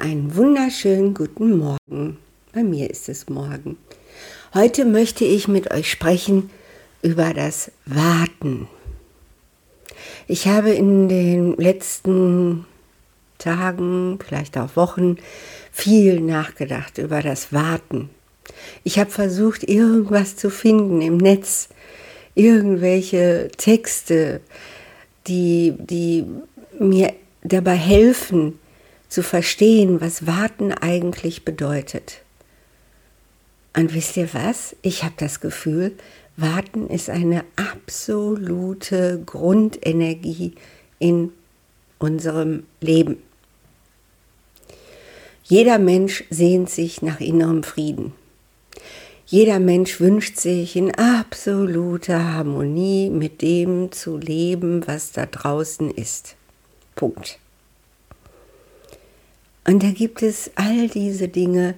Einen wunderschönen guten Morgen. Bei mir ist es morgen. Heute möchte ich mit euch sprechen über das Warten. Ich habe in den letzten Tagen, vielleicht auch Wochen, viel nachgedacht über das Warten. Ich habe versucht, irgendwas zu finden im Netz, irgendwelche Texte, die, die mir dabei helfen, zu verstehen, was Warten eigentlich bedeutet. Und wisst ihr was? Ich habe das Gefühl, Warten ist eine absolute Grundenergie in unserem Leben. Jeder Mensch sehnt sich nach innerem Frieden. Jeder Mensch wünscht sich in absoluter Harmonie mit dem zu leben, was da draußen ist. Punkt. Und da gibt es all diese Dinge,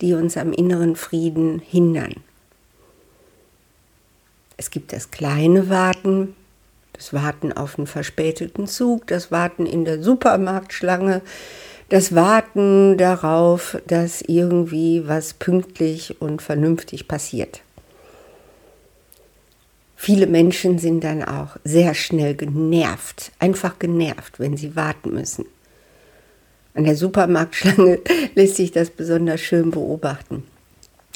die uns am inneren Frieden hindern. Es gibt das kleine Warten, das Warten auf einen verspäteten Zug, das Warten in der Supermarktschlange, das Warten darauf, dass irgendwie was pünktlich und vernünftig passiert. Viele Menschen sind dann auch sehr schnell genervt, einfach genervt, wenn sie warten müssen. An der Supermarktschlange lässt sich das besonders schön beobachten.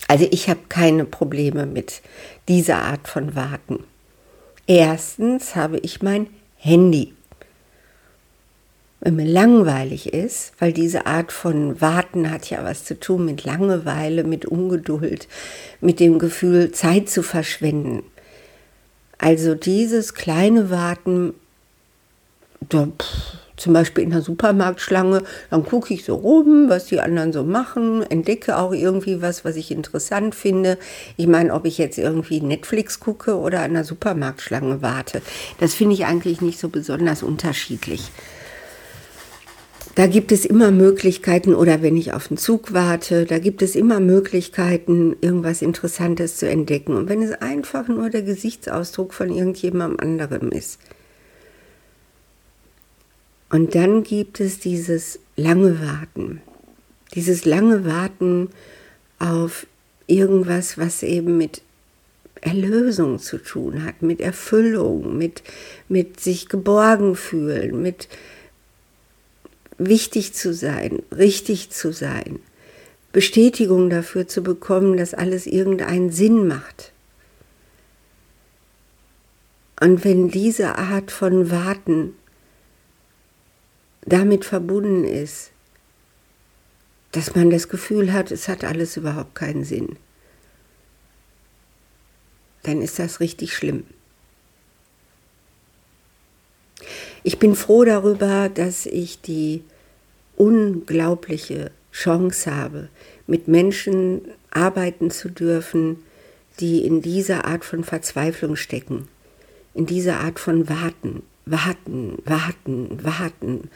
Also ich habe keine Probleme mit dieser Art von Warten. Erstens habe ich mein Handy. Wenn mir langweilig ist, weil diese Art von Warten hat ja was zu tun mit Langeweile, mit Ungeduld, mit dem Gefühl, Zeit zu verschwenden. Also dieses kleine Warten, da, pff, zum Beispiel in der Supermarktschlange, dann gucke ich so rum, was die anderen so machen, entdecke auch irgendwie was, was ich interessant finde. Ich meine, ob ich jetzt irgendwie Netflix gucke oder an der Supermarktschlange warte, das finde ich eigentlich nicht so besonders unterschiedlich. Da gibt es immer Möglichkeiten, oder wenn ich auf den Zug warte, da gibt es immer Möglichkeiten, irgendwas Interessantes zu entdecken. Und wenn es einfach nur der Gesichtsausdruck von irgendjemandem anderem ist. Und dann gibt es dieses lange Warten, dieses lange Warten auf irgendwas, was eben mit Erlösung zu tun hat, mit Erfüllung, mit, mit sich geborgen fühlen, mit wichtig zu sein, richtig zu sein, Bestätigung dafür zu bekommen, dass alles irgendeinen Sinn macht. Und wenn diese Art von Warten damit verbunden ist, dass man das Gefühl hat, es hat alles überhaupt keinen Sinn, dann ist das richtig schlimm. Ich bin froh darüber, dass ich die unglaubliche Chance habe, mit Menschen arbeiten zu dürfen, die in dieser Art von Verzweiflung stecken, in dieser Art von Warten, warten, warten, warten,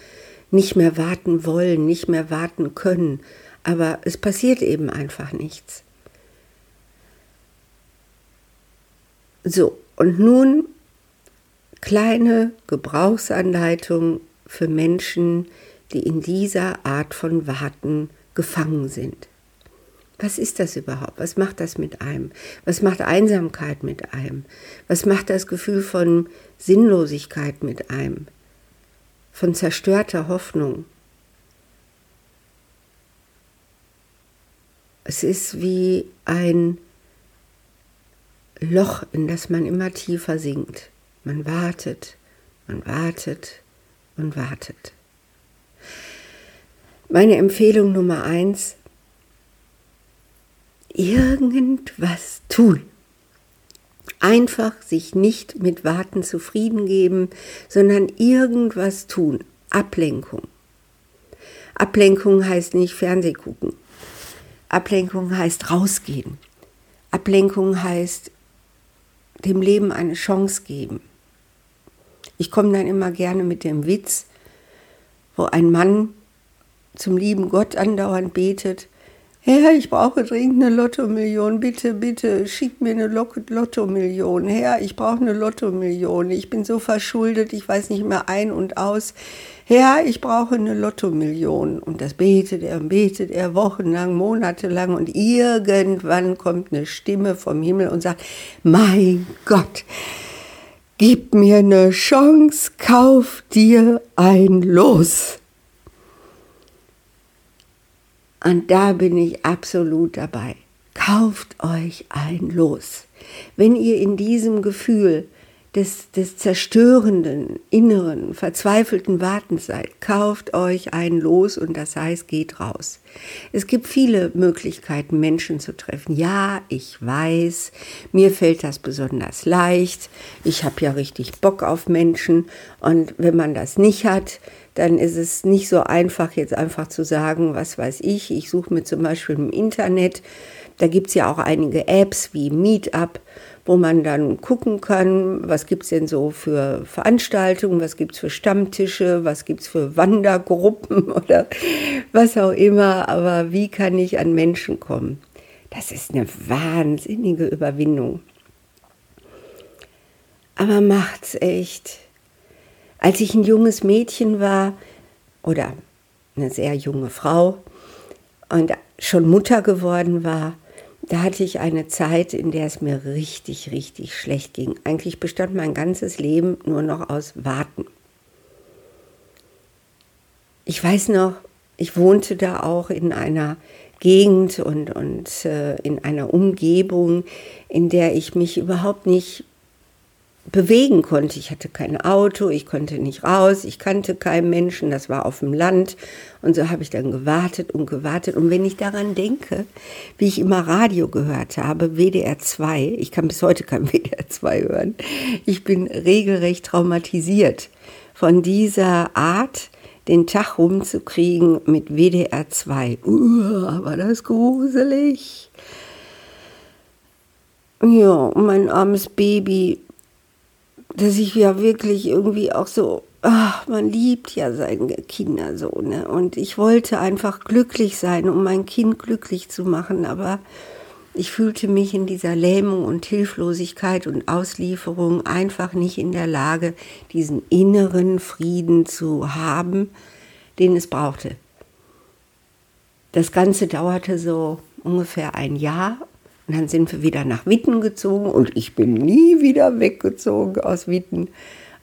nicht mehr warten wollen, nicht mehr warten können, aber es passiert eben einfach nichts. So, und nun kleine Gebrauchsanleitung für Menschen, die in dieser Art von Warten gefangen sind. Was ist das überhaupt? Was macht das mit einem? Was macht Einsamkeit mit einem? Was macht das Gefühl von Sinnlosigkeit mit einem? Von zerstörter Hoffnung? Es ist wie ein Loch, in das man immer tiefer sinkt. Man wartet, man wartet und wartet. Meine Empfehlung Nummer eins, irgendwas tun. Einfach sich nicht mit Warten zufrieden geben, sondern irgendwas tun. Ablenkung. Ablenkung heißt nicht Fernseh gucken. Ablenkung heißt rausgehen. Ablenkung heißt dem Leben eine Chance geben. Ich komme dann immer gerne mit dem Witz, wo ein Mann zum lieben Gott andauernd betet Herr, ich brauche dringend eine Lottomillion. Bitte, bitte, schick mir eine Lottomillion. Herr, ich brauche eine Lottomillion. Ich bin so verschuldet, ich weiß nicht mehr ein und aus. Herr, ich brauche eine Lottomillion. Und das betet er und betet er wochenlang, monatelang. Und irgendwann kommt eine Stimme vom Himmel und sagt, mein Gott, gib mir eine Chance, kauf dir ein Los. Und da bin ich absolut dabei. Kauft euch ein Los. Wenn ihr in diesem Gefühl des, des zerstörenden, inneren, verzweifelten Wartens seid, kauft euch ein Los und das heißt, geht raus. Es gibt viele Möglichkeiten, Menschen zu treffen. Ja, ich weiß, mir fällt das besonders leicht. Ich habe ja richtig Bock auf Menschen und wenn man das nicht hat, dann ist es nicht so einfach, jetzt einfach zu sagen, was weiß ich, ich suche mir zum Beispiel im Internet, da gibt es ja auch einige Apps wie Meetup, wo man dann gucken kann, was gibt es denn so für Veranstaltungen, was gibt es für Stammtische, was gibt es für Wandergruppen oder was auch immer, aber wie kann ich an Menschen kommen? Das ist eine wahnsinnige Überwindung. Aber macht's echt. Als ich ein junges Mädchen war oder eine sehr junge Frau und schon Mutter geworden war, da hatte ich eine Zeit, in der es mir richtig, richtig schlecht ging. Eigentlich bestand mein ganzes Leben nur noch aus Warten. Ich weiß noch, ich wohnte da auch in einer Gegend und, und äh, in einer Umgebung, in der ich mich überhaupt nicht bewegen konnte. Ich hatte kein Auto, ich konnte nicht raus, ich kannte keinen Menschen, das war auf dem Land. Und so habe ich dann gewartet und gewartet. Und wenn ich daran denke, wie ich immer Radio gehört habe, WDR 2, ich kann bis heute kein WDR 2 hören, ich bin regelrecht traumatisiert von dieser Art, den Tag rumzukriegen mit WDR 2. Uh, war das gruselig. Ja, mein armes Baby dass ich ja wirklich irgendwie auch so, ach, man liebt ja seine Kinder so, ne? Und ich wollte einfach glücklich sein, um mein Kind glücklich zu machen, aber ich fühlte mich in dieser Lähmung und Hilflosigkeit und Auslieferung einfach nicht in der Lage, diesen inneren Frieden zu haben, den es brauchte. Das Ganze dauerte so ungefähr ein Jahr und dann sind wir wieder nach Witten gezogen und ich bin nie wieder weggezogen aus Witten.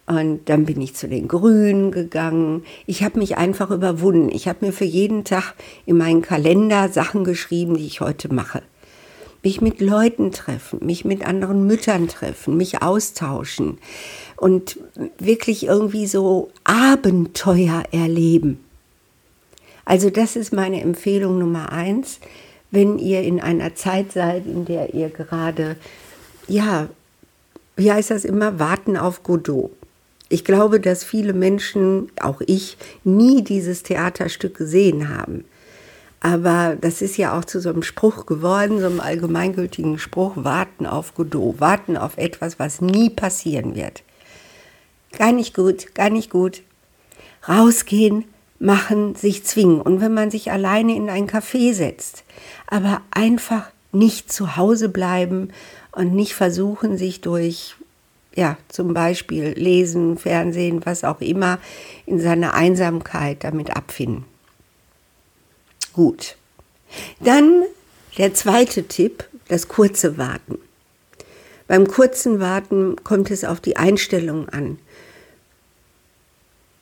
Und dann bin ich zu den Grünen gegangen. Ich habe mich einfach überwunden. Ich habe mir für jeden Tag in meinen Kalender Sachen geschrieben, die ich heute mache. Mich mit Leuten treffen, mich mit anderen Müttern treffen, mich austauschen und wirklich irgendwie so Abenteuer erleben. Also das ist meine Empfehlung Nummer eins wenn ihr in einer Zeit seid, in der ihr gerade, ja, wie heißt das immer, warten auf Godot. Ich glaube, dass viele Menschen, auch ich, nie dieses Theaterstück gesehen haben. Aber das ist ja auch zu so einem Spruch geworden, so einem allgemeingültigen Spruch, warten auf Godot, warten auf etwas, was nie passieren wird. Gar nicht gut, gar nicht gut. Rausgehen, machen, sich zwingen. Und wenn man sich alleine in ein Café setzt, aber einfach nicht zu Hause bleiben und nicht versuchen, sich durch, ja, zum Beispiel Lesen, Fernsehen, was auch immer, in seiner Einsamkeit damit abfinden. Gut. Dann der zweite Tipp, das kurze Warten. Beim kurzen Warten kommt es auf die Einstellung an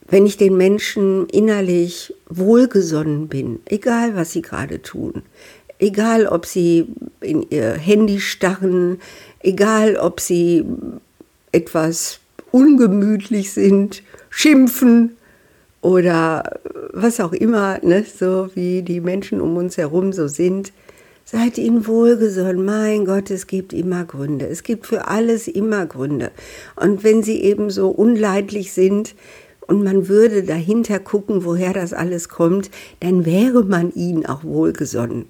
wenn ich den Menschen innerlich wohlgesonnen bin, egal was sie gerade tun, egal ob sie in ihr Handy starren, egal ob sie etwas ungemütlich sind, schimpfen oder was auch immer, ne, so wie die Menschen um uns herum so sind, seid ihnen wohlgesonnen. Mein Gott, es gibt immer Gründe. Es gibt für alles immer Gründe. Und wenn sie eben so unleidlich sind, und man würde dahinter gucken, woher das alles kommt, dann wäre man ihnen auch wohlgesonnen.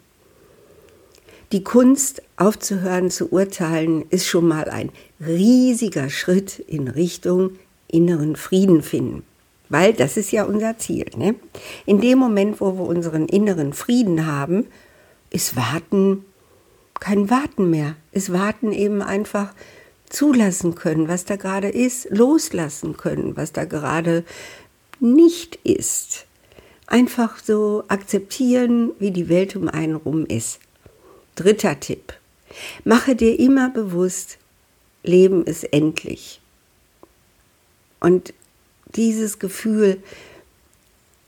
Die Kunst aufzuhören zu urteilen ist schon mal ein riesiger Schritt in Richtung inneren Frieden finden. Weil das ist ja unser Ziel. Ne? In dem Moment, wo wir unseren inneren Frieden haben, ist Warten kein Warten mehr. Ist Warten eben einfach zulassen können, was da gerade ist, loslassen können, was da gerade nicht ist. Einfach so akzeptieren, wie die Welt um einen rum ist. Dritter Tipp. Mache dir immer bewusst, Leben ist endlich. Und dieses Gefühl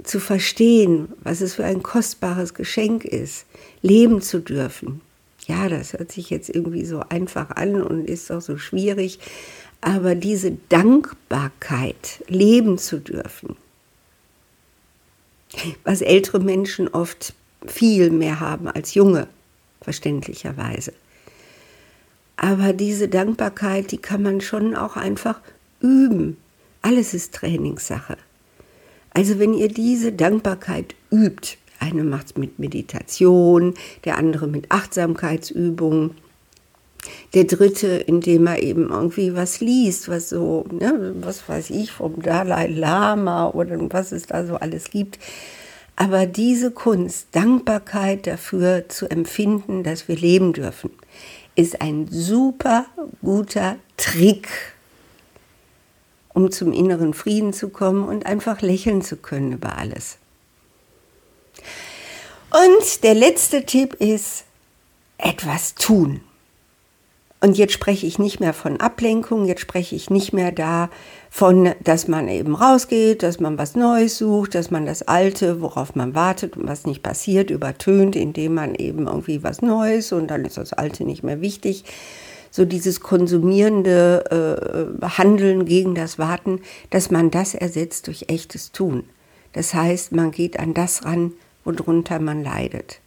zu verstehen, was es für ein kostbares Geschenk ist, leben zu dürfen. Ja, das hört sich jetzt irgendwie so einfach an und ist auch so schwierig, aber diese Dankbarkeit, leben zu dürfen, was ältere Menschen oft viel mehr haben als junge, verständlicherweise. Aber diese Dankbarkeit, die kann man schon auch einfach üben. Alles ist Trainingssache. Also wenn ihr diese Dankbarkeit übt, eine macht es mit Meditation, der andere mit Achtsamkeitsübungen, der dritte, indem er eben irgendwie was liest, was so, ne, was weiß ich, vom Dalai Lama oder was es da so alles gibt. Aber diese Kunst, Dankbarkeit dafür zu empfinden, dass wir leben dürfen, ist ein super guter Trick, um zum inneren Frieden zu kommen und einfach lächeln zu können über alles. Und der letzte Tipp ist, etwas tun. Und jetzt spreche ich nicht mehr von Ablenkung, jetzt spreche ich nicht mehr davon, dass man eben rausgeht, dass man was Neues sucht, dass man das Alte, worauf man wartet und was nicht passiert, übertönt, indem man eben irgendwie was Neues und dann ist das Alte nicht mehr wichtig. So dieses konsumierende äh, Handeln gegen das Warten, dass man das ersetzt durch echtes Tun. Das heißt, man geht an das ran, worunter man leidet.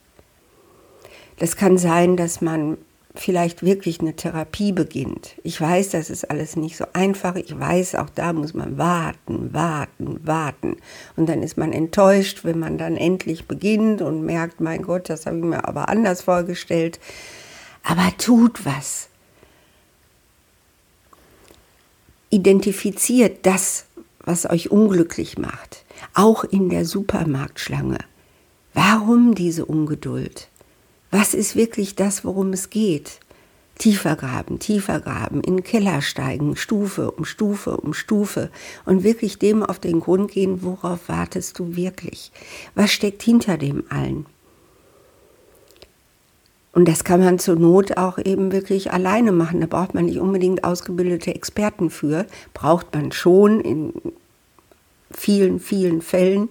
Das kann sein, dass man vielleicht wirklich eine Therapie beginnt. Ich weiß, das ist alles nicht so einfach. Ich weiß, auch da muss man warten, warten, warten. Und dann ist man enttäuscht, wenn man dann endlich beginnt und merkt, mein Gott, das habe ich mir aber anders vorgestellt. Aber tut was. Identifiziert das, was euch unglücklich macht. Auch in der Supermarktschlange. Warum diese Ungeduld? Was ist wirklich das, worum es geht? Tiefer graben, tiefer graben, in den Keller steigen, Stufe um Stufe um Stufe und wirklich dem auf den Grund gehen, worauf wartest du wirklich? Was steckt hinter dem allen? Und das kann man zur Not auch eben wirklich alleine machen. Da braucht man nicht unbedingt ausgebildete Experten für. Braucht man schon in vielen, vielen Fällen.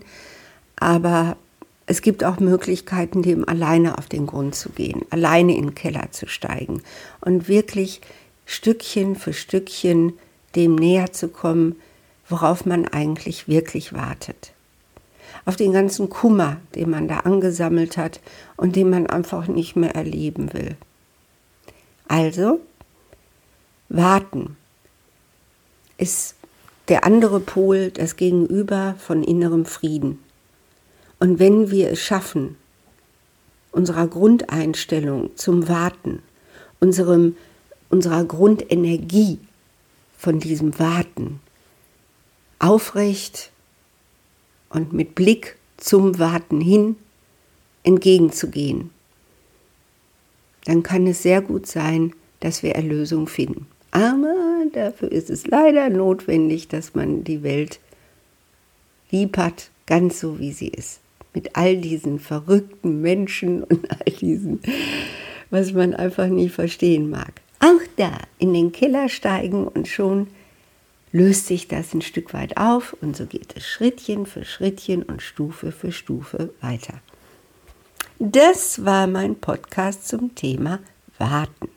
Aber es gibt auch Möglichkeiten, dem alleine auf den Grund zu gehen, alleine in den Keller zu steigen und wirklich Stückchen für Stückchen dem näher zu kommen, worauf man eigentlich wirklich wartet. Auf den ganzen Kummer, den man da angesammelt hat und den man einfach nicht mehr erleben will. Also, warten ist der andere Pol, das Gegenüber von innerem Frieden. Und wenn wir es schaffen, unserer Grundeinstellung zum Warten, unserem, unserer Grundenergie von diesem Warten aufrecht und mit Blick zum Warten hin entgegenzugehen, dann kann es sehr gut sein, dass wir Erlösung finden. Aber dafür ist es leider notwendig, dass man die Welt lieb hat, ganz so wie sie ist mit all diesen verrückten Menschen und all diesen, was man einfach nie verstehen mag. Auch da in den Keller steigen und schon löst sich das ein Stück weit auf und so geht es Schrittchen für Schrittchen und Stufe für Stufe weiter. Das war mein Podcast zum Thema Warten.